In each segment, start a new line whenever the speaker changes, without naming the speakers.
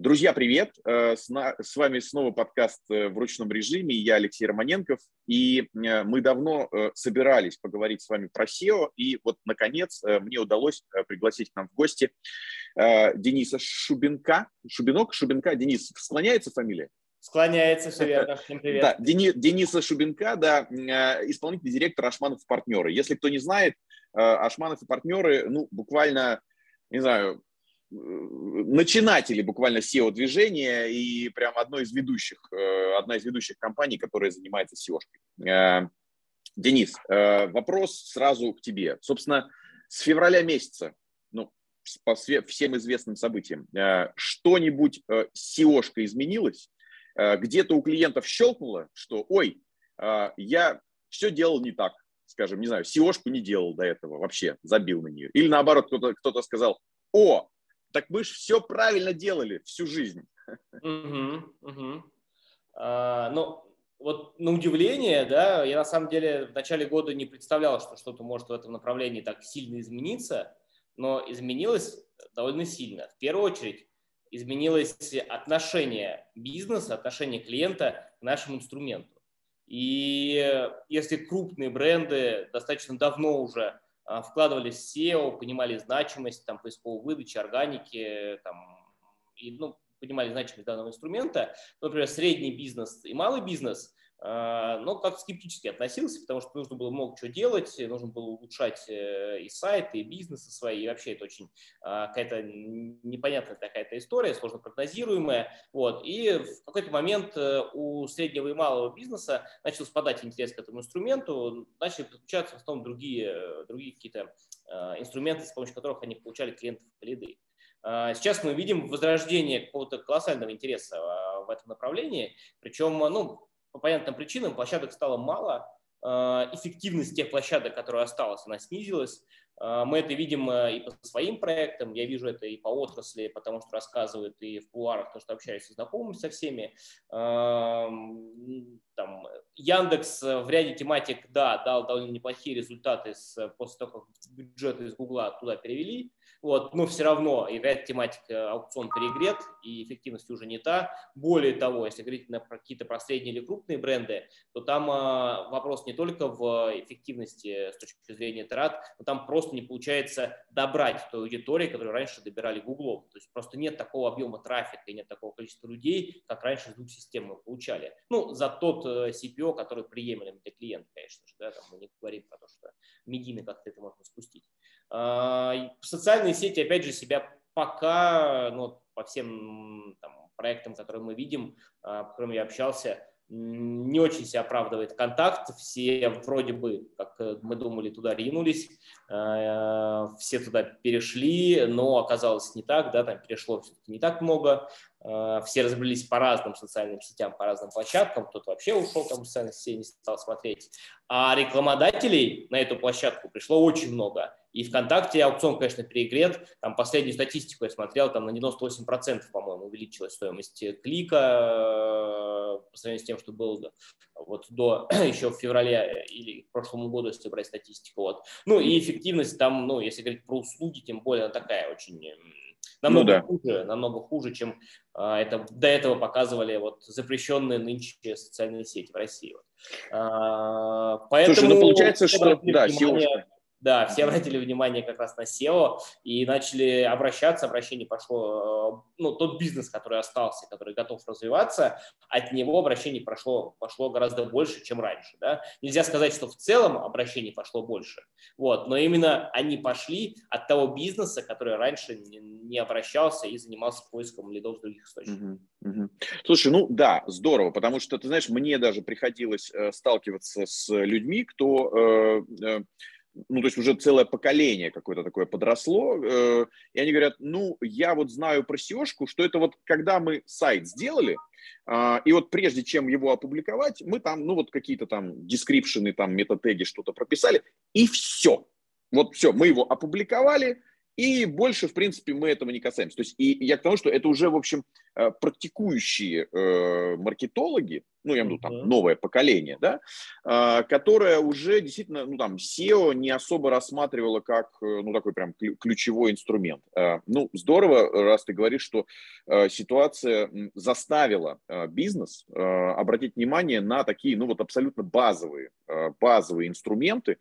Друзья, привет! Э, с вами снова подкаст э, в ручном режиме. Я Алексей Романенков. И э, мы давно собирались поговорить с вами про SEO. И вот, наконец, мне удалось пригласить к нам в гости Дениса Шубинка. Шубинок? Шубинка? Денис, склоняется фамилия?
Склоняется, все верно. Всем привет.
Да, Дени, Дениса Шубинка, да, исполнительный директор Ашманов и партнеры. Если кто не знает, Ашманов и партнеры, ну, буквально, не знаю, начинатели буквально SEO-движения и прям одной из ведущих, э, одна из ведущих компаний, которая занимается SEO-шкой. Э, Денис, э, вопрос сразу к тебе. Собственно, с февраля месяца, ну, по всем известным событиям, что-нибудь SEO-шка изменилось? Где-то у клиентов щелкнуло, что, ой, я все делал не так, скажем, не знаю, SEO-шку не делал до этого вообще, забил на нее. Или наоборот, кто-то кто сказал, о, так мы же все правильно делали всю жизнь.
А, ну, вот на удивление, да, я на самом деле в начале года не представлял, что что-то может в этом направлении так сильно измениться, но изменилось довольно сильно. В первую очередь изменилось отношение бизнеса, отношение клиента к нашему инструменту. И если крупные бренды достаточно давно уже вкладывались в SEO, понимали значимость там, поисковой выдачи, органики, там, и, ну, понимали значимость данного инструмента. Например, средний бизнес и малый бизнес а, но как скептически относился, потому что нужно было много чего делать, нужно было улучшать э, и сайты, и бизнесы свои, и вообще это очень а, какая-то непонятная такая-то история, сложно прогнозируемая. Вот. И в какой-то момент э, у среднего и малого бизнеса начал спадать интерес к этому инструменту, начали подключаться в основном другие, э, другие какие-то инструменты, с помощью которых они получали клиентов по лиды. Сейчас мы видим возрождение какого-то колоссального интереса в этом направлении, причем ну, по понятным причинам площадок стало мало, э, эффективность тех площадок, которые осталось, она снизилась. Э, мы это видим э, и по своим проектам, я вижу это и по отрасли, потому что рассказывают и в кулуарах, то, что общаюсь с знакомыми со всеми. Эм, там, Яндекс в ряде тематик, да, дал довольно неплохие результаты с, после того, как бюджеты из Гугла туда перевели. Вот, но все равно играет тематика аукцион перегрет, и эффективность уже не та. Более того, если говорить на какие-то про средние или крупные бренды, то там а, вопрос не только в эффективности с точки зрения трат, но там просто не получается добрать ту аудиторию, которую раньше добирали Google. То есть просто нет такого объема трафика и нет такого количества людей, как раньше с двух систем мы получали. Ну, за тот э, CPO, который приемлем для клиента, конечно же. Да, там мы не говорим про то, что медийно как-то это можно спустить. А, социальные сети, опять же, себя пока, ну, по всем там, проектам, которые мы видим, а, по которым я общался, не очень себя оправдывает контакт. Все вроде бы, как э, мы думали, туда ринулись, а, все туда перешли, но оказалось не так, да, там перешло все-таки не так много. Все разбрелись по разным социальным сетям, по разным площадкам, кто-то вообще ушел там в социальные сети, не стал смотреть. А рекламодателей на эту площадку пришло очень много. И ВКонтакте аукцион, конечно, перегрет. Там последнюю статистику я смотрел, там на 98%, по-моему, увеличилась стоимость клика э, по сравнению с тем, что было вот до еще в феврале или к прошлому году, если брать статистику. Вот. Ну и эффективность там, ну, если говорить про услуги, тем более она такая очень намного ну, да. хуже, намного хуже, чем а, это до этого показывали вот запрещенные нынче социальные сети в России. Вот. А, поэтому
Слушай, ну получается, что да,
внимание, да, все обратили внимание как раз на SEO и начали обращаться, обращение пошло, э, ну, тот бизнес, который остался, который готов развиваться, от него обращений прошло, пошло гораздо больше, чем раньше, да. Нельзя сказать, что в целом обращений пошло больше, вот, но именно они пошли от того бизнеса, который раньше не обращался и занимался поиском лидов с других источников.
Угу, угу. Слушай, ну да, здорово, потому что, ты знаешь, мне даже приходилось э, сталкиваться с людьми, кто э, э, ну, то есть уже целое поколение какое-то такое подросло, э, и они говорят, ну, я вот знаю про SEO что это вот когда мы сайт сделали, э, и вот прежде чем его опубликовать, мы там, ну, вот какие-то там description ы, там метатеги что-то прописали, и все. Вот все, мы его опубликовали, И больше, в принципе, мы этого не касаемся. То есть, и я к тому, что это уже, в общем, э, практикующие э, маркетологи, ну, я имею в виду, там, новое поколение, да, э, которое уже действительно, ну, там, SEO не особо рассматривало как, э, ну, такой прям ключевой инструмент. Ну, здорово, раз ты говоришь, что ситуация заставила бизнес обратить внимание на такие, ну, вот абсолютно базовые, базовые инструменты,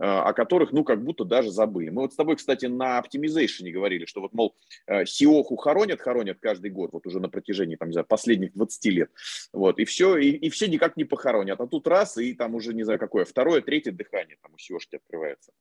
о которых, ну, как будто даже забыли. Мы вот с тобой, кстати, на оптимизейшене говорили, что вот, мол, SEO хоронят, хоронят каждый год, вот уже на протяжении, там, не знаю, последних 20 лет, вот, и все, и, и все никак не похоронят, а тут раз, и там уже, не знаю, какое, второе, третье дыхание там у SEOшки открывается.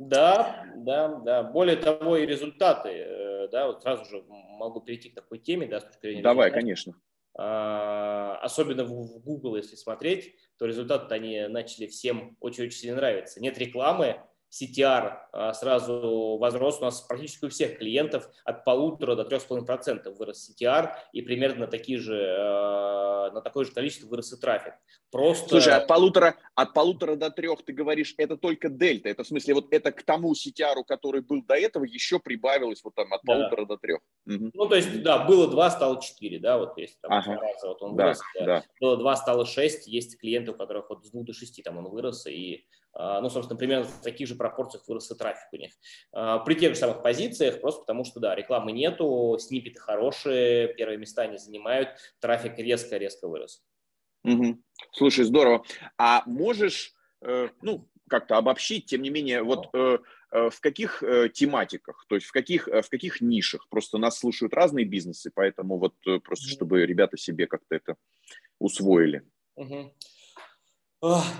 Да, да, да. Более того, и результаты, э, да, вот сразу же могу перейти к такой теме, да, с точки зрения
Давай, результатов. конечно.
А, особенно в Google, если смотреть, то результаты они начали всем очень-очень сильно нравиться. Нет рекламы, CTR а, сразу возрос у нас практически у всех клиентов от полутора до трех с половиной процентов вырос CTR и примерно на такие же а, на такое же количество вырос и трафик.
Просто... Слушай, от полутора, от полутора до трех ты говоришь, это только дельта, это в смысле вот это к тому CTR, который был до этого, еще прибавилось вот там от да. полутора до трех.
Угу. Ну, то есть, да, было два, стало четыре, да, вот если там ага. раза вот он да, вырос, да. было два, стало шесть, есть клиенты, у которых вот с двух до шести там он вырос, и а, ну, собственно, примерно в таких же пропорциях вырос и трафик у них. А, при тех же самых позициях, просто потому что, да, рекламы нету, снипеты хорошие, первые места не занимают, трафик резко-резко вырос.
Угу. Слушай, здорово. А можешь, э, ну, как-то обобщить, тем не менее, вот э, э, в каких тематиках, то есть в каких, в каких нишах? Просто нас слушают разные бизнесы, поэтому вот просто, чтобы ребята себе как-то это усвоили. Угу.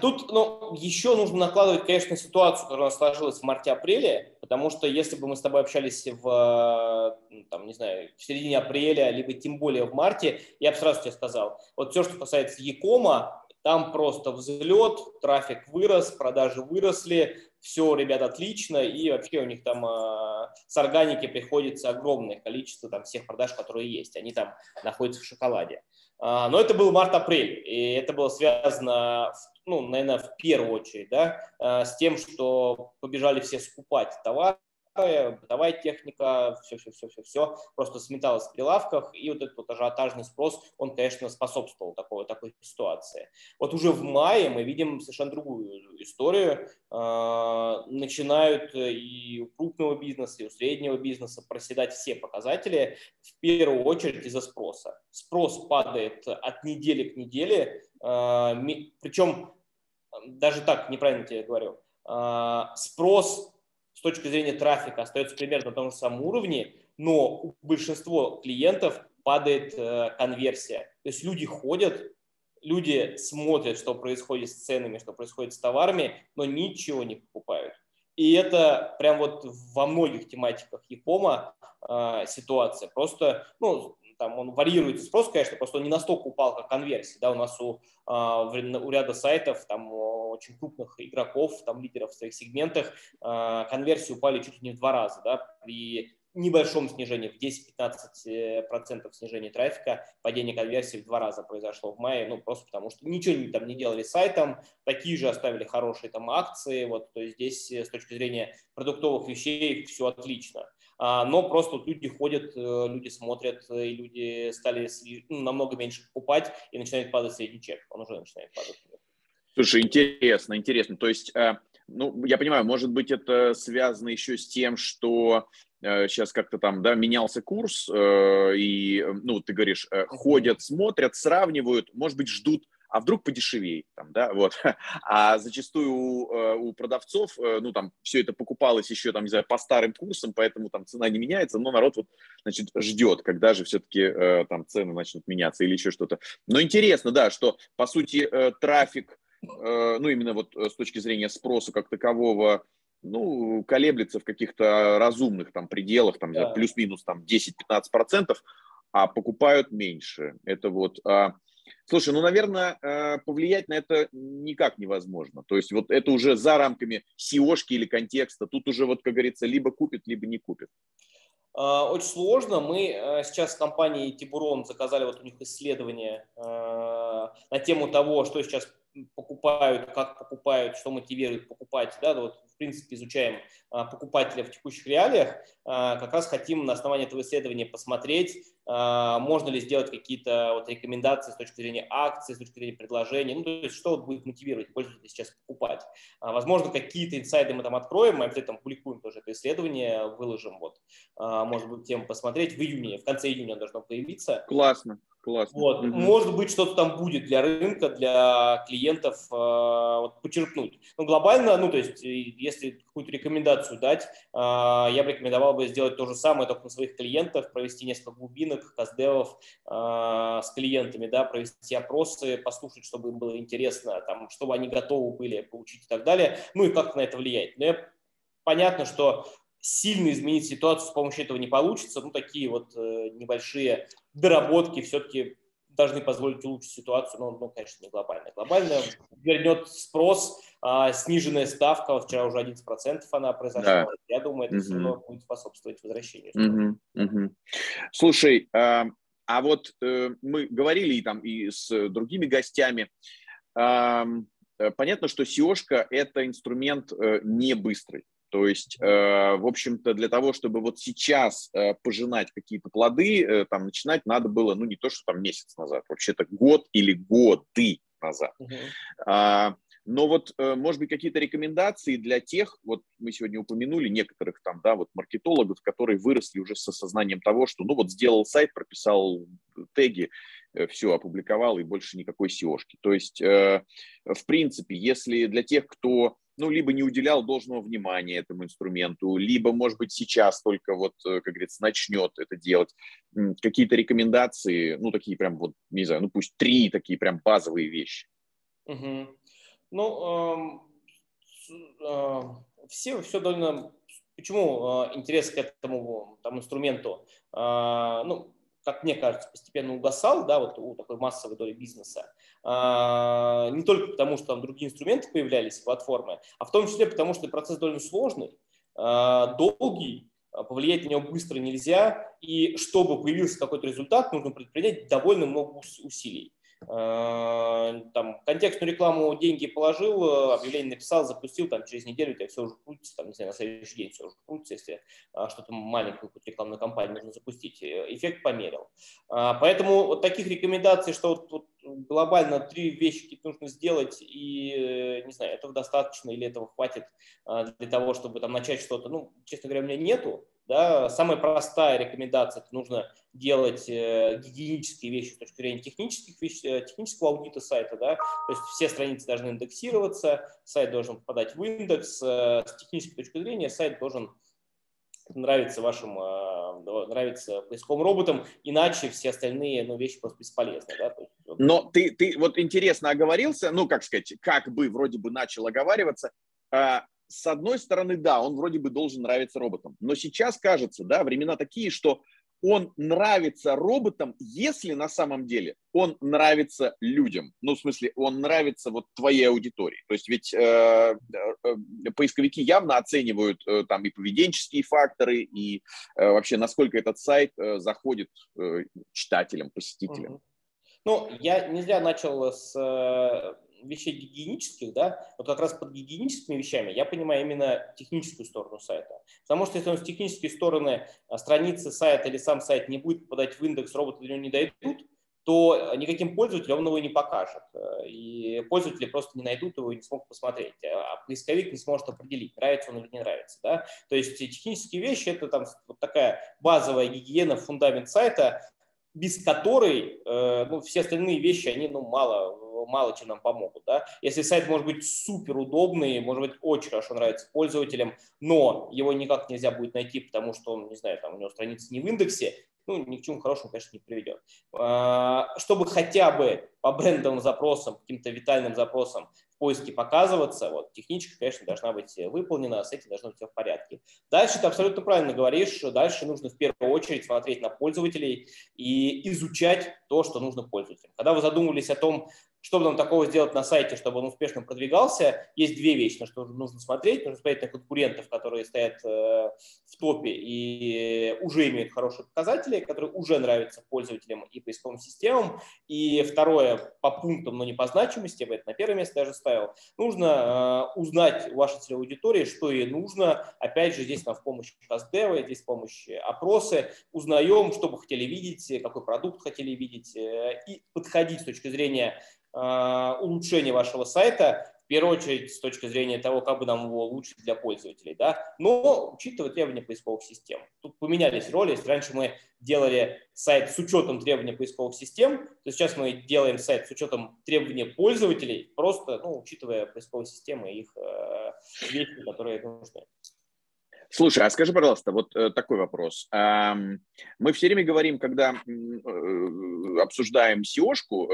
Тут ну, еще нужно накладывать, конечно, ситуацию, которая у сложилась в марте-апреле, потому что если бы мы с тобой общались в, там, не знаю, в середине апреля, либо тем более в марте, я бы сразу тебе сказал, вот все, что касается Якома, там просто взлет, трафик вырос, продажи выросли, все, ребят, отлично, и вообще у них там э, с органики приходится огромное количество там всех продаж, которые есть, они там находятся в шоколаде. А, но это был март-апрель, и это было связано, ну, наверное, в первую очередь, да, а, с тем, что побежали все скупать товар, бытовая техника, все-все-все-все-все просто сметалось в прилавках, и вот этот вот ажиотажный спрос, он, конечно, способствовал такой, такой ситуации. Вот уже в мае мы видим совершенно другую историю. А, начинают и у крупного бизнеса, и у среднего бизнеса проседать все показатели, в первую очередь из-за спроса. Спрос падает от недели к неделе, причем даже так, неправильно тебе говорю, а, спрос с точки зрения трафика остается примерно на том же самом уровне, но у большинства клиентов падает э, конверсия. То есть люди ходят, люди смотрят, что происходит с ценами, что происходит с товарами, но ничего не покупают. И это прям вот во многих тематиках Якома э, ситуация. Просто, ну, там он варьируется спрос, конечно, просто он не настолько упал, как конверсия. Да, у нас у, э, у ряда сайтов там очень крупных игроков, там лидеров в своих сегментах, а, конверсии упали чуть ли не в два раза, да, при небольшом снижении, в 10-15% снижения трафика, падение конверсии в два раза произошло в мае, ну, просто потому что ничего там не делали сайтом, такие же оставили хорошие там акции, вот, то есть здесь э, с точки зрения продуктовых вещей все отлично. А, но просто люди ходят, э, люди смотрят, э, и люди стали ну, намного меньше покупать, и начинает падать средний чек, он уже начинает падать.
Слушай, интересно, интересно. То есть, э, ну, я понимаю, может быть, это связано еще с тем, что сейчас как-то там, да, менялся курс, и, ну, ты говоришь, ходят, смотрят, сравнивают, может быть, ждут, а вдруг подешевеет, там, да, вот. А зачастую у, э, у продавцов, э, ну, там, все это покупалось еще, там, не знаю, по старым курсам, поэтому там цена не меняется, но народ вот, значит, ждет, когда же все-таки э, там цены начнут меняться или еще что-то. Но интересно, да, что, по сути, трафик ну, именно вот с точки зрения спроса как такового, ну, колеблется в каких-то разумных там пределах, там, да. плюс-минус там 10-15 процентов, а покупают меньше. Это вот... А, слушай, ну, наверное, э, повлиять на это никак невозможно. То есть вот это уже за рамками seo или контекста. Тут уже, вот, как говорится, либо купит, либо не купит.
А, очень сложно. Мы сейчас с компанией Тибурон заказали вот у них исследование на тему того, что сейчас покупают, как покупают, что мотивирует покупать, да, вот принципе, изучаем покупателя в текущих реалиях, как раз хотим на основании этого исследования посмотреть, можно ли сделать какие-то вот рекомендации с точки зрения акций, с точки зрения предложений, ну, то есть что будет мотивировать пользователя сейчас покупать. Возможно, какие-то инсайды мы там откроем, мы обязательно публикуем тоже это исследование, выложим, вот, может быть, тем посмотреть в июне, в конце июня должно появиться.
Классно. Классно.
Вот. Угу. Может быть, что-то там будет для рынка, для клиентов э, вот, почерпнуть. Но глобально, ну, то есть, если какую-то рекомендацию дать, э, я бы рекомендовал бы сделать то же самое, только на своих клиентах, провести несколько глубинок, каздевов э, с клиентами, да, провести опросы, послушать, чтобы им было интересно, там, чтобы они готовы были получить и так далее, ну и как на это влиять. Но я понятно, что сильно изменить ситуацию с помощью этого не получится. Ну, такие вот э, небольшие доработки все-таки должны позволить улучшить ситуацию, но, ну, конечно, не глобально. Глобально вернет спрос, а, сниженная ставка, вчера уже 11% она произошла. Да. Я думаю, это угу. все равно будет способствовать возвращению.
Угу. Угу. Слушай, а, а вот э, мы говорили и там и с другими гостями, э, понятно, что seo это инструмент э, не быстрый. То есть, э, в общем-то, для того, чтобы вот сейчас э, пожинать какие-то плоды, э, там начинать надо было, ну, не то, что там месяц назад, вообще-то год или годы назад. Uh-huh. А, но вот, э, может быть, какие-то рекомендации для тех, вот мы сегодня упомянули некоторых там, да, вот маркетологов, которые выросли уже с осознанием того, что, ну, вот сделал сайт, прописал теги, э, все опубликовал и больше никакой seo -шки. То есть, э, в принципе, если для тех, кто ну, либо не уделял должного внимания этому инструменту, либо, может быть, сейчас только вот, э, как говорится, начнет это делать. Какие-то рекомендации, ну, такие прям вот, не знаю, ну, пусть три такие прям базовые вещи.
Угу. Ну, э, э, все, все довольно... Почему э, интерес к этому там, инструменту? Ну, как мне кажется, постепенно угасал, да, вот у такой массовой доли бизнеса. А, не только потому, что там другие инструменты появлялись, платформы, а в том числе потому, что процесс довольно сложный, а, долгий, а, повлиять на него быстро нельзя, и чтобы появился какой-то результат, нужно предпринять довольно много усилий. Э, там, контекстную рекламу деньги положил, э, объявление написал, запустил, там, через неделю у тебя все уже крутится, там, не знаю, на следующий день все уже крутится, если а, что-то маленькую рекламную кампанию нужно запустить, э, эффект померил. А, поэтому вот таких рекомендаций, что вот, вот глобально три вещи нужно сделать, и, не знаю, этого достаточно или этого хватит а, для того, чтобы там начать что-то, ну, честно говоря, у меня нету, да, самая простая рекомендация – это нужно делать э, гигиенические вещи с точки зрения технических вещ, э, технического аудита сайта. Да? То есть все страницы должны индексироваться, сайт должен попадать в индекс. Э, с технической точки зрения сайт должен нравиться вашим, э, нравится поисковым роботам, иначе все остальные ну, вещи просто бесполезны. Да?
Но ты, ты вот интересно оговорился, ну, как сказать, как бы вроде бы начал оговариваться, а, с одной стороны, да, он вроде бы должен нравиться роботам, но сейчас кажется, да, времена такие, что он нравится роботам, если на самом деле он нравится людям. Ну, в смысле, он нравится вот твоей аудитории. То есть ведь э, э, поисковики явно оценивают э, там и поведенческие факторы, и э, вообще, насколько этот сайт э, заходит э, читателям, посетителям.
Ну, я не зря начал с э, вещей гигиенических, да, вот как раз под гигиеническими вещами я понимаю именно техническую сторону сайта. Потому что если он с технической стороны а, страницы сайта или сам сайт не будет попадать в индекс, роботы до него не дойдут, то никаким пользователям он его не покажет. И пользователи просто не найдут его и не смогут посмотреть. А поисковик не сможет определить, нравится он или не нравится. Да? То есть технические вещи – это там вот такая базовая гигиена, фундамент сайта, без которой э, ну, все остальные вещи, они ну, мало мало чем нам помогут. Да? Если сайт может быть супер удобный, может быть очень хорошо нравится пользователям, но его никак нельзя будет найти, потому что он, не знаю, там у него страница не в индексе, ну, ни к чему хорошему, конечно, не приведет. А, чтобы хотя бы по брендовым запросам, каким-то витальным запросам в поиске показываться, вот, техничка, конечно, должна быть выполнена, с этим должно быть все в порядке. Дальше ты абсолютно правильно говоришь, дальше нужно в первую очередь смотреть на пользователей и изучать то, что нужно пользователям. Когда вы задумывались о том, чтобы нам такого сделать на сайте, чтобы он успешно продвигался, есть две вещи, на что нужно смотреть. Нужно смотреть на конкурентов, которые стоят э, в топе и уже имеют хорошие показатели, которые уже нравятся пользователям и поисковым системам. И второе, по пунктам, но не по значимости, я это на первое место даже ставил, нужно э, узнать у вашей целевой аудитории, что ей нужно. Опять же, здесь нам в помощь Каздева, здесь в помощь опросы. Узнаем, что бы хотели видеть, какой продукт хотели видеть, э, и подходить с точки зрения Э, улучшения вашего сайта, в первую очередь с точки зрения того, как бы нам его улучшить для пользователей, да, но учитывая требования поисковых систем. Тут поменялись роли, если раньше мы делали сайт с учетом требований поисковых систем, то сейчас мы делаем сайт с учетом требований пользователей, просто, ну, учитывая поисковые системы и их э, вещи, которые нужны.
Слушай, а скажи, пожалуйста, вот э, такой вопрос. Мы все время говорим, когда э, обсуждаем SEO-шку,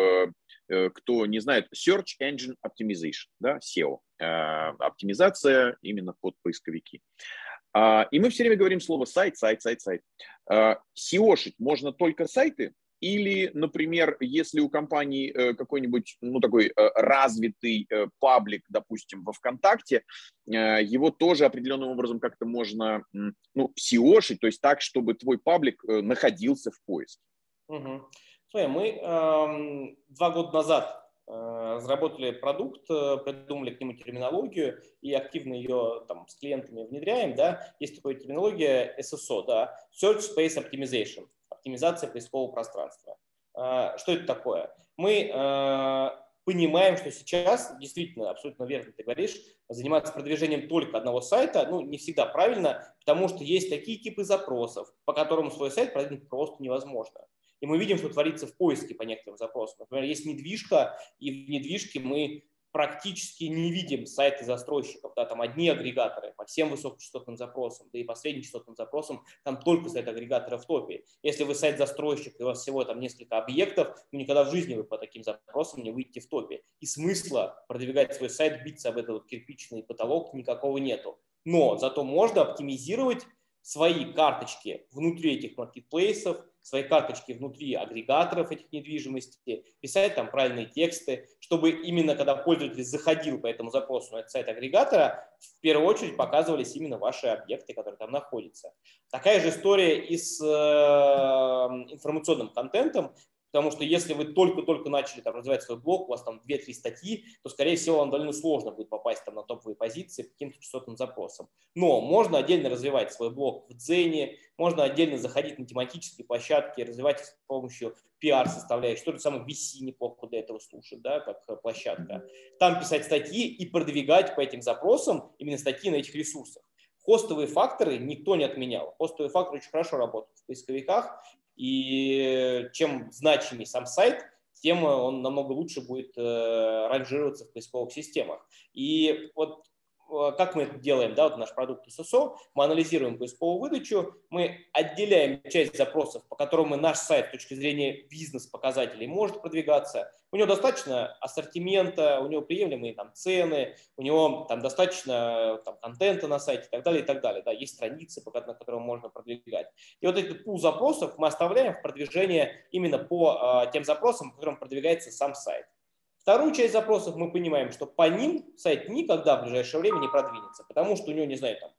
кто не знает, Search Engine Optimization, да, SEO, э, оптимизация именно под поисковики. А, и мы все время говорим слово сайт, сайт, сайт, сайт. SEO-шить можно только сайты, или, например, если у компании э, какой-нибудь, ну, такой развитый паблик, допустим, во ВКонтакте, его тоже определенным образом как-то можно, ну, SEO-шить, то есть так, чтобы твой паблик находился в поиске.
Угу. Смотри, мы э, два года назад э, разработали продукт, э, придумали к нему терминологию и активно ее там, с клиентами внедряем. Да. Есть такая терминология SSO, да, Search Space Optimization, оптимизация поискового пространства. Э, что это такое? Мы понимаем, что сейчас, действительно, абсолютно верно ты говоришь, заниматься продвижением только одного сайта, ну, не всегда правильно, потому что есть такие типы запросов, по которым свой сайт продвинуть просто невозможно. И мы видим, что творится в поиске по некоторым запросам. Например, есть недвижка, и в недвижке мы практически не видим сайты застройщиков, да, там одни агрегаторы по всем высокочастотным запросам, да и по среднечастотным запросам, там только сайт агрегатора в топе. Если вы сайт застройщик, и у вас всего там несколько объектов, ну никогда в жизни вы по таким запросам не выйдете в топе. И смысла продвигать свой сайт, биться об этот кирпичный потолок никакого нету. Но зато можно оптимизировать свои карточки внутри этих маркетплейсов, свои карточки внутри агрегаторов этих недвижимости, писать там правильные тексты, чтобы именно когда пользователь заходил по этому запросу на этот сайт агрегатора, в первую очередь показывались именно ваши объекты, которые там находятся. Такая же история и с э, информационным контентом. Потому что если вы только-только начали там, развивать свой блог, у вас там 2-3 статьи, то, скорее всего, вам довольно сложно будет попасть там, на топовые позиции по каким-то частотным запросам. Но можно отдельно развивать свой блог в Дзене, можно отдельно заходить на тематические площадки, развивать их с помощью пиар-составляющей. То же самое VC неплохо для этого слушать, да, как э, площадка. Там писать статьи и продвигать по этим запросам именно статьи на этих ресурсах. Хостовые факторы никто не отменял. Хостовые факторы очень хорошо работают в поисковиках, и чем значимее сам сайт, тем он намного лучше будет э, ранжироваться в поисковых системах. И вот как мы это делаем, да, вот наш продукт SSO, мы анализируем поисковую выдачу, мы отделяем часть запросов, по которым наш сайт с точки зрения бизнес-показателей может продвигаться. У него достаточно ассортимента, у него приемлемые там цены, у него там достаточно там, контента на сайте и так далее, и так далее. Да, есть страницы, на которые можно продвигать. И вот этот пул запросов мы оставляем в продвижение именно по э, тем запросам, по которым продвигается сам сайт. Вторую часть запросов мы понимаем, что по ним сайт никогда в ближайшее время не продвинется, потому что у него, не знаю, там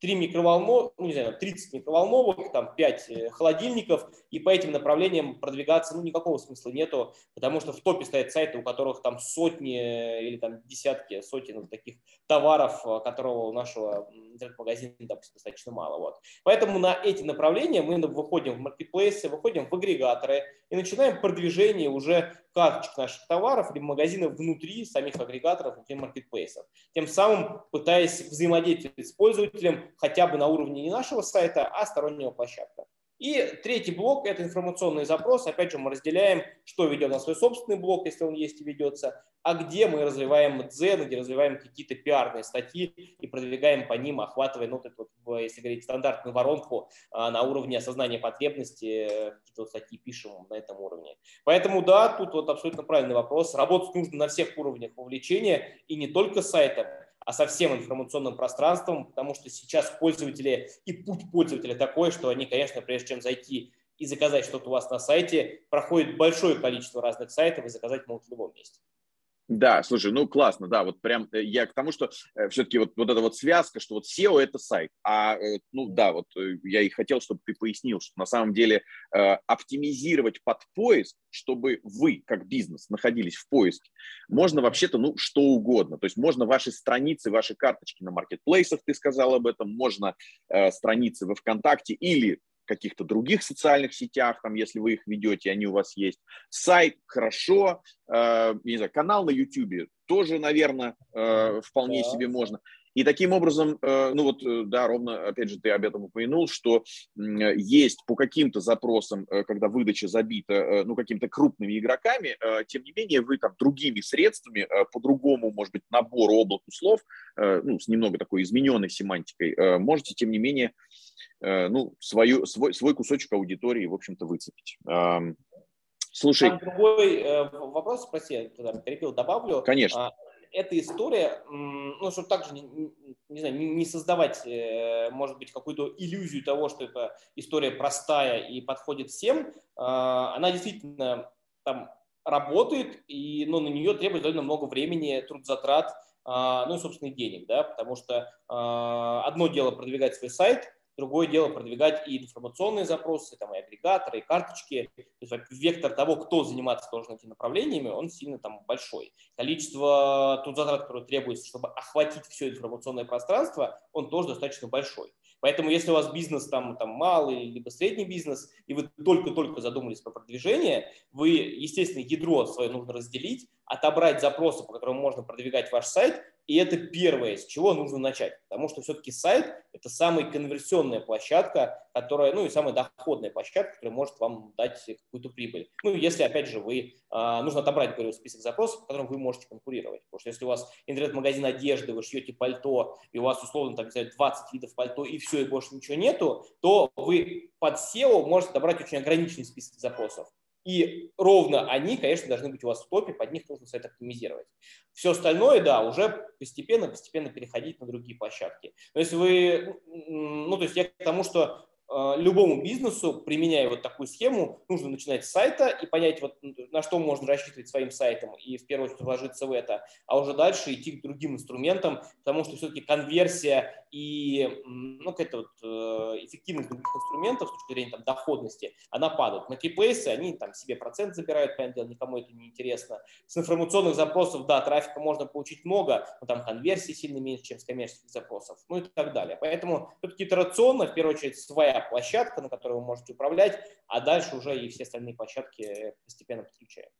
3 микроволновых, ну, не знаю, 30 микроволновых, там 5 э, холодильников, и по этим направлениям продвигаться, ну, никакого смысла нету, потому что в топе стоят сайты, у которых там сотни э, или там десятки, сотен таких товаров, э, которого у нашего интернет-магазина, допустим, достаточно мало. Вот. Поэтому на эти направления мы выходим в маркетплейсы, выходим в агрегаторы и начинаем продвижение уже карточек наших товаров или магазинов внутри самих агрегаторов, внутри маркетплейсов. Тем самым пытаясь взаимодействовать с пользователем хотя бы на уровне не нашего сайта, а стороннего площадка. И третий блок – это информационный запрос. Опять же, мы разделяем, что ведем на свой собственный блок, если он есть и ведется, а где мы развиваем дзен, где развиваем какие-то пиарные статьи и продвигаем по ним, охватывая, ну, вот эту, если говорить, стандартную воронку а, на уровне осознания потребности, какие-то вот статьи пишем на этом уровне. Поэтому, да, тут вот абсолютно правильный вопрос. Работать нужно на всех уровнях вовлечения и не только сайтом, а со всем информационным пространством, потому что сейчас пользователи и путь пользователя такой, что они, конечно, прежде чем зайти и заказать что-то у вас на сайте. Проходит большое количество разных сайтов, и заказать могут в любом месте.
Да, слушай, ну классно, да, вот прям э, я к тому, что э, все-таки вот, вот эта вот связка, что вот SEO это сайт, а э, ну да, вот э, я и хотел, чтобы ты пояснил, что на самом деле э, оптимизировать под поиск, чтобы вы как бизнес находились в поиске, можно вообще-то ну что угодно, то есть можно ваши страницы, ваши карточки на маркетплейсах, ты сказал об этом, можно э, страницы во ВКонтакте или каких-то других социальных сетях, там, если вы их ведете, они у вас есть. Сайт хорошо, э, не знаю, канал на YouTube тоже, наверное, э, вполне да. себе можно. И таким образом, э, ну вот, э, да, ровно, опять же, ты об этом упомянул, что есть по каким-то запросам, э, когда выдача забита, ну, какими-то крупными игроками, тем не менее, вы там другими средствами, по-другому, может быть, набор облаку слов, ну, с немного такой измененной семантикой, можете, тем не менее, ну, свою, свой, свой кусочек аудитории, в общем-то, выцепить.
Слушай. Там другой вопрос, спроси, перепил, добавлю.
Конечно.
Эта история, ну, чтобы также не, не, знаю, не создавать, э, может быть, какую-то иллюзию того, что эта история простая и подходит всем, а, она действительно там работает, и ну, на нее требует довольно много времени, труд затрат, а, ну и, собственно, денег, да, потому что а, одно дело продвигать свой сайт, Другое дело продвигать и информационные запросы, там, и агрегаторы, и карточки. То есть вектор того, кто заниматься должен этими направлениями, он сильно там большой. Количество тут затрат, которые требуется, чтобы охватить все информационное пространство, он тоже достаточно большой. Поэтому если у вас бизнес там, там малый, либо средний бизнес, и вы только-только задумались про продвижение, вы, естественно, ядро свое нужно разделить, отобрать запросы, по которым можно продвигать ваш сайт, и это первое, с чего нужно начать, потому что все-таки сайт – это самая конверсионная площадка, которая, ну и самая доходная площадка, которая может вам дать какую-то прибыль. Ну, если, опять же, вы, а, нужно отобрать, говорю, список запросов, по которым вы можете конкурировать. Потому что если у вас интернет-магазин одежды, вы шьете пальто, и у вас, условно, там, не знаю, 20 видов пальто, и все, и больше ничего нету, то вы под SEO можете отобрать очень ограниченный список запросов. И ровно они, конечно, должны быть у вас в топе, под них нужно сайт оптимизировать. Все остальное, да, уже постепенно-постепенно переходить на другие площадки. Но если вы, ну, то есть я к тому, что любому бизнесу, применяя вот такую схему, нужно начинать с сайта и понять, вот, на что можно рассчитывать своим сайтом и в первую очередь вложиться в это, а уже дальше идти к другим инструментам, потому что все-таки конверсия и ну, какая-то вот, э, эффективность других инструментов с точки зрения там, доходности, она падает. На кейплейсы они там себе процент забирают, понятное дело, никому это не интересно. С информационных запросов, да, трафика можно получить много, но там конверсии сильно меньше, чем с коммерческих запросов, ну и так далее. Поэтому все-таки итерационно, в первую очередь, своя площадка, на которой вы можете управлять, а дальше уже и все остальные площадки постепенно подключаем.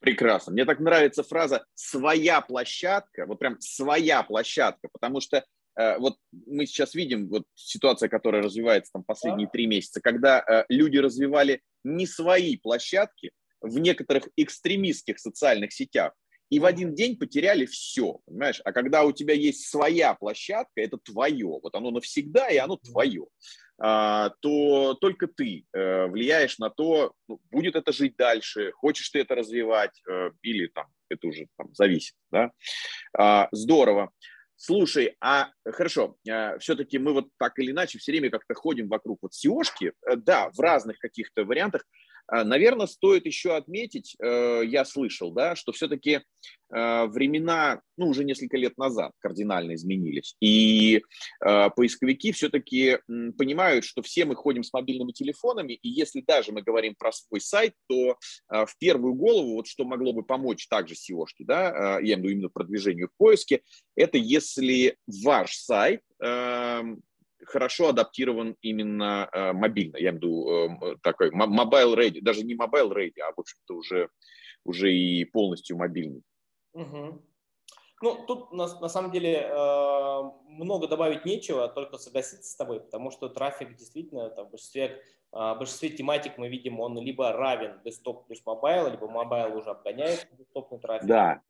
Прекрасно. Мне так нравится фраза «своя площадка», вот прям «своя площадка», потому что э, вот мы сейчас видим вот ситуация, которая развивается там последние три месяца, когда э, люди развивали не свои площадки в некоторых экстремистских социальных сетях, и в один день потеряли все, понимаешь? А когда у тебя есть своя площадка, это твое, вот оно навсегда, и оно твое. А, то только ты э, влияешь на то, ну, будет это жить дальше, хочешь ты это развивать, э, или там это уже там, зависит. Да? А, здорово. Слушай, а хорошо, а, все-таки мы вот так или иначе все время как-то ходим вокруг вот SEO-шки, э, да, в разных каких-то вариантах, Наверное, стоит еще отметить, э, я слышал, да, что все-таки э, времена, ну, уже несколько лет назад кардинально изменились. И э, поисковики все-таки понимают, что все мы ходим с мобильными телефонами, и если даже мы говорим про свой сайт, то в первую голову, вот что могло бы помочь также seo да, я имею в виду именно продвижению в поиске, это если ваш сайт эм, хорошо адаптирован именно э, мобильно. Я имею в виду э, такой mobile ready, даже не mobile ready, а в общем-то уже, уже и полностью мобильный.
Угу. Ну, тут на, на самом деле э, много добавить нечего, только согласиться с тобой, потому что трафик действительно там, в большинстве, э, в большинстве тематик мы видим, он либо равен desktop плюс mobile, либо mobile уже обгоняет десктопный трафик.
Да.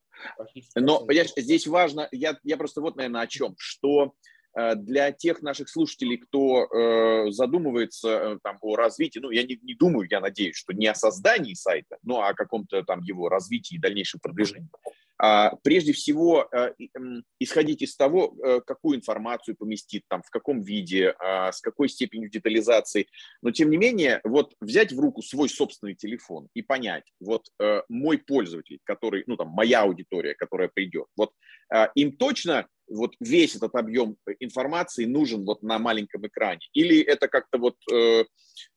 Но, понимаешь, здесь важно, я, я просто вот, наверное, о чем, что Э, для тех наших слушателей, кто э, задумывается э, там, о развитии, ну, я не, не думаю, я надеюсь, что не о создании сайта, но о каком-то там его развитии и дальнейшем продвижении. А, прежде всего, э, исходить из того, э, какую информацию поместит, там, в каком виде, а, с какой степенью детализации. Но, тем не менее, вот взять в руку свой собственный телефон и понять, вот э, мой пользователь, который, ну, там, моя аудитория, которая придет, вот им точно вот весь этот объем информации нужен вот на маленьком экране? Или это как-то вот э,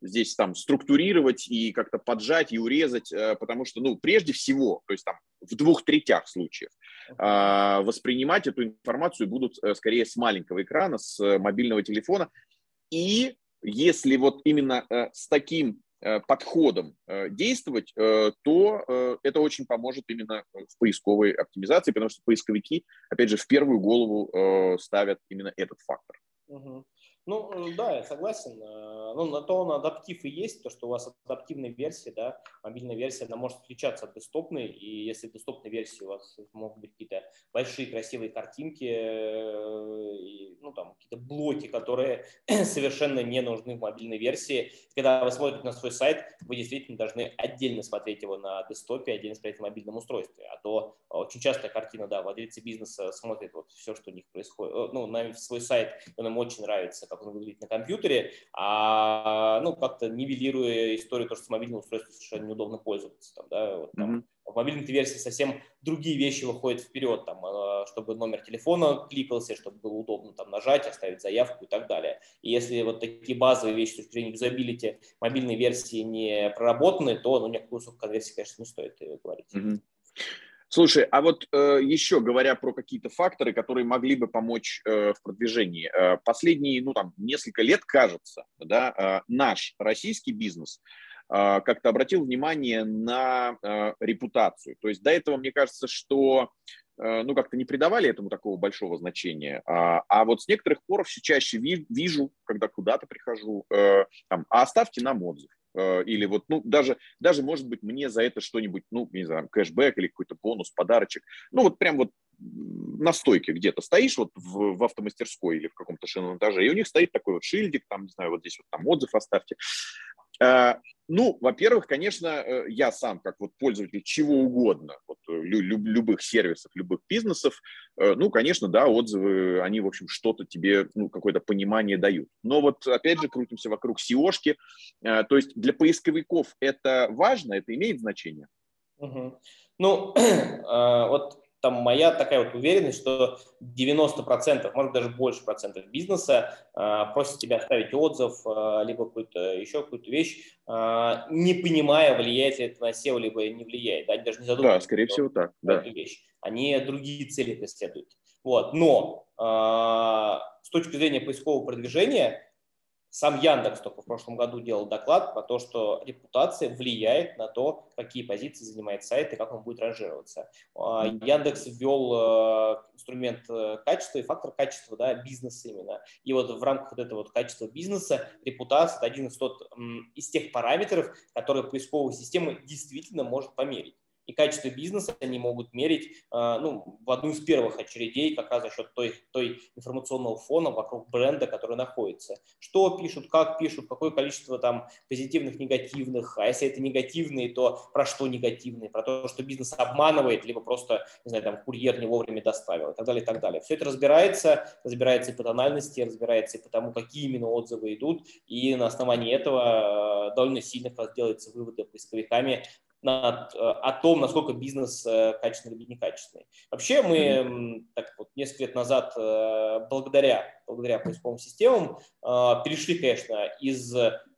здесь там структурировать и как-то поджать и урезать, э, потому что, ну, прежде всего, то есть там в двух третях случаев э, воспринимать эту информацию будут э, скорее с маленького экрана, с мобильного телефона. И если вот именно э, с таким Э, подходом э, действовать, э, то это очень поможет именно в поисковой оптимизации, потому что поисковики, опять же, в первую голову ставят именно этот фактор.
Угу. Ну, э, да, я согласен. Э, ну, на то он адаптив и есть, то, что у вас адаптивная версия, да, мобильная версия, она может отличаться от десктопной, и если в десктопной версии у вас могут быть какие-то большие красивые картинки, э, и, ну, там, какие-то блоки, которые совершенно не нужны в мобильной версии. Когда вы смотрите на свой сайт, вы действительно должны отдельно смотреть его на десктопе, отдельно смотреть на мобильном устройстве, а то очень частая картина, да, владельцы бизнеса смотрят вот все, что у них происходит, ну, на свой сайт, он им очень нравится, как он выглядит на компьютере, а ну, как-то нивелируя историю, то, что с мобильным устройством совершенно неудобно пользоваться. Там, да, вот, там, mm-hmm. В мобильной версии совсем другие вещи выходят вперед, там, а, чтобы номер телефона кликался, чтобы было удобно там, нажать, оставить заявку и так далее. И если вот такие базовые вещи с точки зрения юзабилити мобильной версии не проработаны, то ну, никакую высокую конверсию, конечно, не стоит говорить.
Mm-hmm. Слушай, а вот э, еще говоря про какие-то факторы, которые могли бы помочь э, в продвижении. Э, последние, ну там, несколько лет, кажется, да, э, наш российский бизнес э, как-то обратил внимание на э, репутацию. То есть до этого, мне кажется, что э, ну, как-то не придавали этому такого большого значения. А, а вот с некоторых пор все чаще ви, вижу, когда куда-то прихожу, э, там, а оставьте нам отзыв. Э, или вот, ну, даже, даже, может быть, мне за это что-нибудь, ну, не знаю, кэшбэк или какой-то бонус, подарочек. Ну, вот прям вот на стойке где-то стоишь вот в, в автомастерской или в каком-то шиномонтаже, и у них стоит такой вот шильдик, там, не знаю, вот здесь вот там отзыв оставьте. Э, ну, во-первых, конечно, э, я сам, как вот пользователь чего угодно, вот, э, лю- любых сервисов, любых бизнесов, ну, конечно, да, отзывы, они, в общем, что-то тебе, ну, какое-то понимание дают. Но вот, опять же, крутимся вокруг SEO-шки, то есть для поисковиков это важно, это имеет значение?
Угу. Ну, вот там моя такая вот уверенность, что 90%, может даже больше процентов бизнеса э, просит тебя оставить отзыв, э, либо какую-то еще какую-то вещь, э, не понимая, влияет ли это на SEO, либо не влияет. Они даже не
задумываются. Да, скорее всего так. Да.
Эту вещь. Они другие цели преследуют. Вот. Но э, с точки зрения поискового продвижения сам Яндекс только в прошлом году делал доклад про то, что репутация влияет на то, какие позиции занимает сайт и как он будет ранжироваться. А, Яндекс ввел э, инструмент э, качества и фактор качества да, бизнеса именно. И вот в рамках вот этого вот качества бизнеса репутация – это один из, тот, из тех параметров, которые поисковая система действительно может померить и качество бизнеса они могут мерить э, ну, в одну из первых очередей как раз за счет той, той информационного фона вокруг бренда, который находится. Что пишут, как пишут, какое количество там позитивных, негативных, а если это негативные, то про что негативные, про то, что бизнес обманывает, либо просто, не знаю, там курьер не вовремя доставил и так далее, и так далее. Все это разбирается, разбирается и по тональности, разбирается и по тому, какие именно отзывы идут, и на основании этого э, довольно сильно делаются выводы поисковиками над, э, о том, насколько бизнес э, качественный или некачественный. Вообще мы так вот, несколько лет назад э, благодаря, благодаря поисковым системам перешли, конечно, из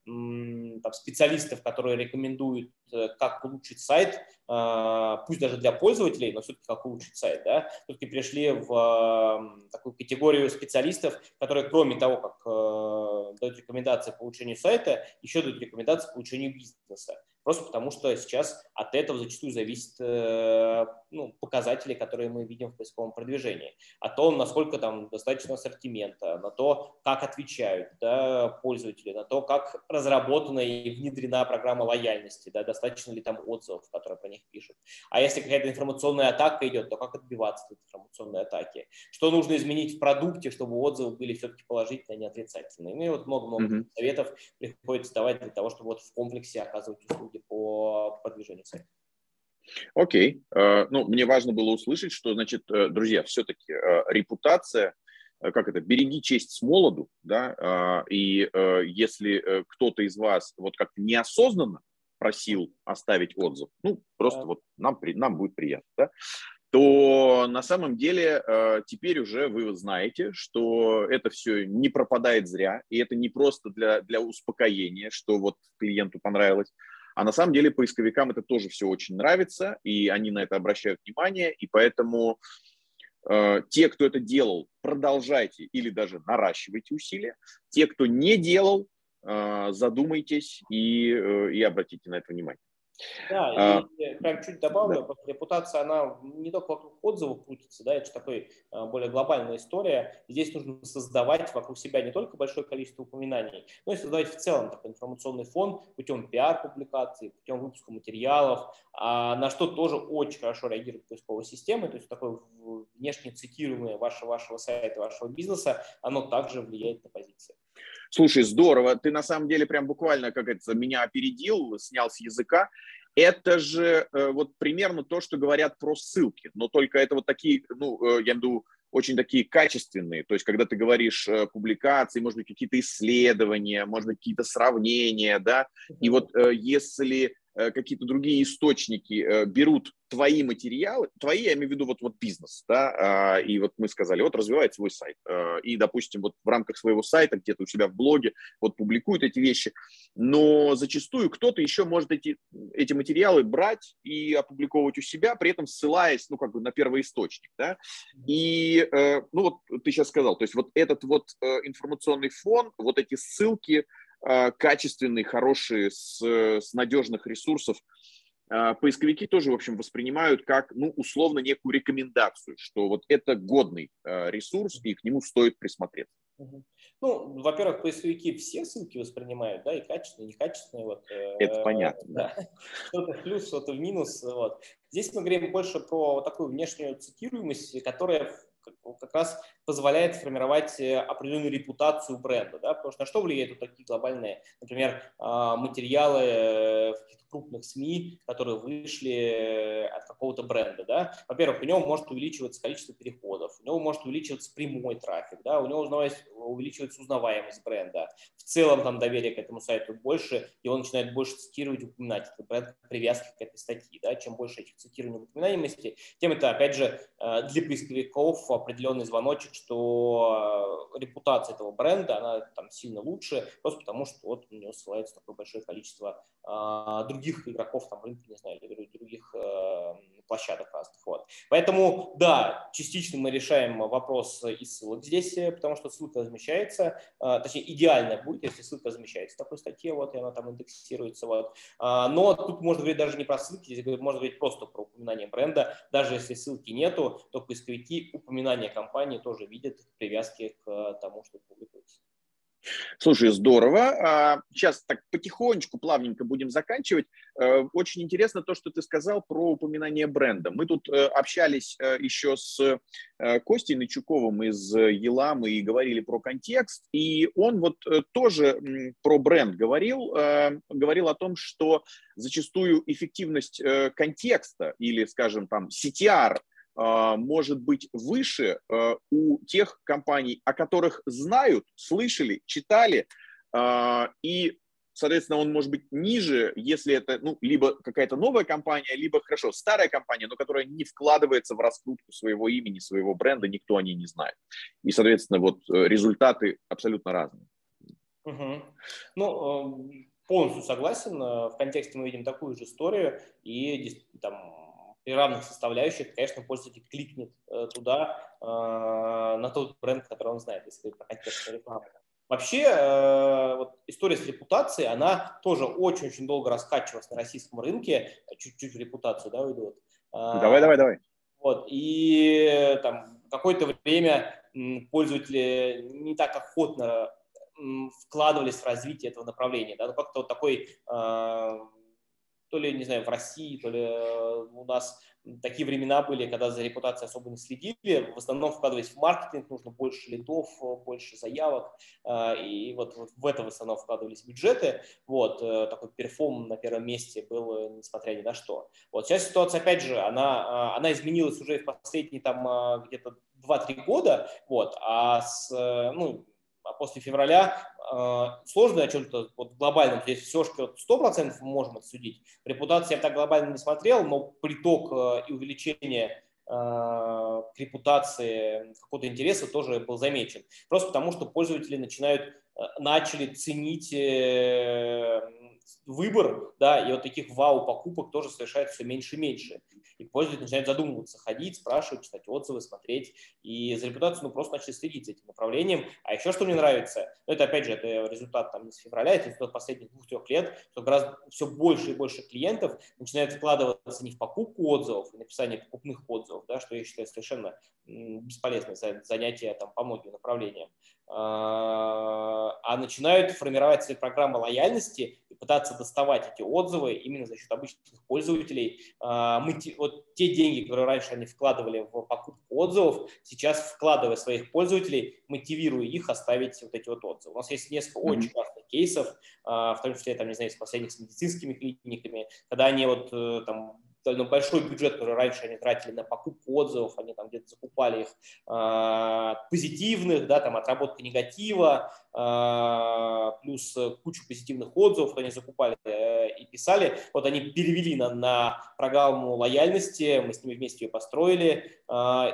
там, специалистов, которые рекомендуют, как улучшить сайт, пусть даже для пользователей, но все-таки как улучшить сайт, да, все-таки пришли в такую категорию специалистов, которые кроме того, как дают рекомендации по улучшению сайта, еще дают рекомендации по улучшению бизнеса. Просто потому, что сейчас от этого зачастую зависят э, ну, показатели, которые мы видим в поисковом продвижении. О том, насколько там достаточно ассортимента, на то, как отвечают да, пользователи, на то, как разработана и внедрена программа лояльности, да, достаточно ли там отзывов, которые про них пишут. А если какая-то информационная атака идет, то как отбиваться от информационной атаки? Что нужно изменить в продукте, чтобы отзывы были все-таки положительные, а не отрицательные? Ну и вот много-много mm-hmm. советов приходится давать для того, чтобы вот в комплексе оказывать услуги по продвижению сайта.
Окей. Okay. Ну, мне важно было услышать, что, значит, друзья, все-таки репутация как это, береги честь с молоду, да, и если кто-то из вас вот как-то неосознанно просил оставить отзыв, ну, просто да. вот нам, нам будет приятно, да, то на самом деле э, теперь уже вы знаете, что это все не пропадает зря, и это не просто для, для успокоения, что вот клиенту понравилось, а на самом деле поисковикам это тоже все очень нравится, и они на это обращают внимание, и поэтому э, те, кто это делал, продолжайте или даже наращивайте усилия. Те, кто не делал, э, задумайтесь и, э, и обратите на это внимание.
Да, а, и прям чуть добавлю, да. репутация, она не только вокруг отзывов крутится, да, это же такой а, более глобальная история. Здесь нужно создавать вокруг себя не только большое количество упоминаний, но и создавать в целом такой информационный фон путем пиар-публикаций, путем выпуска материалов, а на что тоже очень хорошо реагирует поисковая система, то есть такое внешне цитируемое вашего, вашего сайта, вашего бизнеса, оно также влияет на позиции.
Слушай, здорово, ты на самом деле прям буквально, как это, меня опередил, снял с языка. Это же э, вот примерно то, что говорят про ссылки, но только это вот такие, ну, э, я имею в виду, очень такие качественные. То есть, когда ты говоришь э, публикации, может быть, какие-то исследования, может быть, какие-то сравнения, да, и вот э, если какие-то другие источники э, берут твои материалы, твои, я имею в виду вот, вот бизнес, да, а, и вот мы сказали, вот развивает свой сайт, э, и, допустим, вот в рамках своего сайта, где-то у себя в блоге, вот публикуют эти вещи, но зачастую кто-то еще может эти, эти материалы брать и опубликовывать у себя, при этом ссылаясь, ну, как бы на первый источник, да, и, ну, вот ты сейчас сказал, то есть вот этот вот информационный фон, вот эти ссылки, качественные, хорошие, с, с надежных ресурсов, а, поисковики тоже, в общем, воспринимают как, ну, условно, некую рекомендацию, что вот это годный а, ресурс, и к нему стоит присмотреться.
Ну, во-первых, поисковики все ссылки воспринимают, да, и качественные, и некачественные. Вот,
э, это понятно. Да.
Что-то в плюс, что-то в минус. Вот. Здесь мы говорим больше про вот такую внешнюю цитируемость, которая как раз позволяет формировать э, определенную репутацию бренда. Да? Потому что на что влияют вот такие глобальные, например, а, материалы э, в каких-то крупных СМИ, которые вышли э, от какого-то бренда. Да? Во-первых, у него может увеличиваться количество переходов, у него может увеличиваться прямой трафик, да? у него увеличивается узнаваемость бренда. В целом там доверие к этому сайту больше, и он начинает больше цитировать, упоминать этот бренд привязки к этой статье. Да? Чем больше этих цитирований упоминаемости, тем это, опять же, для поисковиков определенный звоночек, что э, репутация этого бренда, она там сильно лучше, просто потому что вот у него ссылается такое большое количество а, других игроков там рынка, не знаю, других площадок разных. Вот. Поэтому, да, частично мы решаем вопрос и ссылок здесь, потому что ссылка размещается, а, точнее, идеально будет, если ссылка размещается в такой статье, вот, и она там индексируется, вот. А, но тут можно говорить даже не про ссылки, здесь можно говорить просто про упоминание бренда, даже если ссылки нету, то поисковики упоминание компании тоже видят привязки к тому, что публикуется.
Слушай, здорово. Сейчас так потихонечку, плавненько будем заканчивать. Э, очень интересно то, что ты сказал про упоминание бренда. Мы тут э, общались э, еще с Костей Нычуковым из Еламы и говорили про контекст. И он вот тоже про бренд говорил, говорил о том, что зачастую эффективность контекста или, скажем, там, CTR – а, может быть выше а, у тех компаний, о которых знают, слышали, читали, а, и, соответственно, он может быть ниже, если это ну, либо какая-то новая компания, либо, хорошо, старая компания, но которая не вкладывается в раскрутку своего имени, своего бренда, никто о ней не знает. И, соответственно, вот э, результаты абсолютно разные.
Угу. Ну, э, полностью согласен. Э, в контексте мы видим такую же историю, и там при равных составляющих, конечно, пользователь кликнет э, туда, э, на тот бренд, который он знает, если это контекстная реклама. Вообще, э, вот история с репутацией, она тоже очень-очень долго раскачивалась на российском рынке. Чуть-чуть в репутацию, да, уйду.
Давай, давай, давай.
Вот, и там какое-то время пользователи не так охотно вкладывались в развитие этого направления. Да? Ну, как-то вот такой то ли, не знаю, в России, то ли э, у нас такие времена были, когда за репутацией особо не следили. В основном вкладываясь в маркетинг, нужно больше лидов, больше заявок. Э, и вот, вот в это в основном вкладывались бюджеты. Вот, э, такой перформ на первом месте был, несмотря ни на что. Вот сейчас ситуация, опять же, она, она изменилась уже в последние там где-то 2-3 года. Вот, а с, ну, после февраля э, сложно о чем-то вот глобальном, здесь все что 100% мы можем отсудить. Репутацию я так глобально не смотрел, но приток э, и увеличение к репутации какого-то интереса тоже был замечен. Просто потому, что пользователи начинают, начали ценить э, выбор, да, и вот таких вау-покупок тоже совершается все меньше и меньше. И пользователи начинают задумываться, ходить, спрашивать, читать отзывы, смотреть. И за репутацию ну, просто начали следить за этим направлением. А еще что мне нравится, ну, это опять же, это результат там с февраля, это результат последних двух-трех лет, что гораздо все больше и больше клиентов начинают вкладываться не в покупку отзывов, и написание покупных отзывов, да, что я считаю совершенно бесполезное занятие там, по многим направлениям, а, начинают формировать свои программы лояльности и пытаться доставать эти отзывы именно за счет обычных пользователей. А, мы, вот те деньги, которые раньше они вкладывали в покупку отзывов, сейчас, вкладывая своих пользователей, мотивируя их оставить вот эти вот отзывы. У нас есть несколько mm-hmm. очень классных кейсов, а, в том числе, там, не знаю, с последних с медицинскими клиниками, когда они вот э, там довольно большой бюджет, который раньше они тратили на покупку отзывов, они там где-то закупали их э, позитивных, да, там отработка негатива, плюс кучу позитивных отзывов, они закупали э, и писали. Вот они перевели на, на программу лояльности, мы с ними вместе ее построили, э,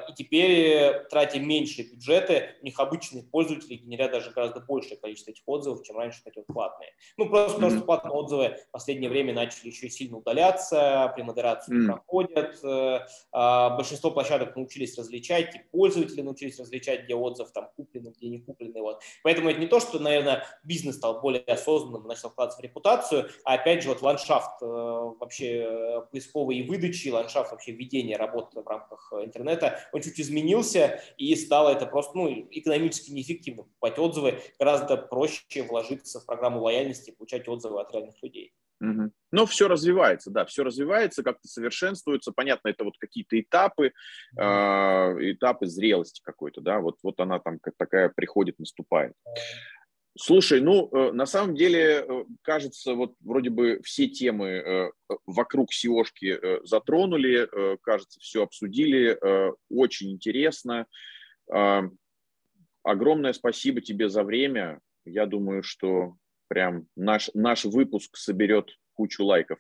и теперь, тратя меньше бюджеты, у них обычные пользователи генерят даже гораздо большее количество этих отзывов, чем раньше хотели платные. Ну, просто потому что платные отзывы в последнее время начали еще сильно удаляться при модерации mm. проходят. Э, а, большинство площадок научились различать, и пользователи научились различать, где отзыв там купленный, где не купленный. Вот. Поэтому это не то, что, наверное, бизнес стал более осознанным, начал вкладываться в репутацию, а опять же вот ландшафт э, вообще э, поисковой и выдачи, ландшафт вообще ведения работы в рамках интернета, он чуть изменился, и стало это просто ну, экономически неэффективно покупать отзывы, гораздо проще вложиться в программу лояльности получать отзывы от реальных людей.
Угу. Но все развивается, да, все развивается, как-то совершенствуется. Понятно, это вот какие-то этапы, э, этапы зрелости какой-то, да, вот, вот она там как такая приходит, наступает. Слушай, ну, э, на самом деле, э, кажется, вот вроде бы все темы э, вокруг SEOшки э, затронули, э, кажется, все обсудили, э, очень интересно. Э, огромное спасибо тебе за время. Я думаю, что прям наш, наш выпуск соберет кучу лайков.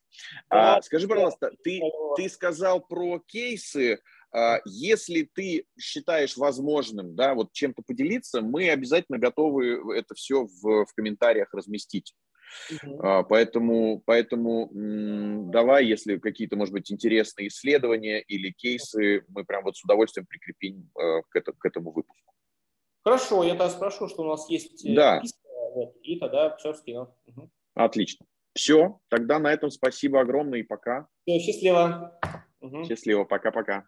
Да, а, скажи, пожалуйста, ты, ты сказал про кейсы. А, если ты считаешь возможным, да, вот чем-то поделиться, мы обязательно готовы это все в, в комментариях разместить. Uh-huh. Поэтому, поэтому давай, если какие-то, может быть, интересные исследования или кейсы, мы прям вот с удовольствием прикрепим э, к, это, к этому выпуску.
Хорошо, я тогда спрошу, что у нас есть
э, да. Писка,
вот, и тогда все скину.
Угу. Отлично. Все, тогда на этом спасибо огромное и пока.
Все, счастливо.
Угу. Счастливо, пока-пока.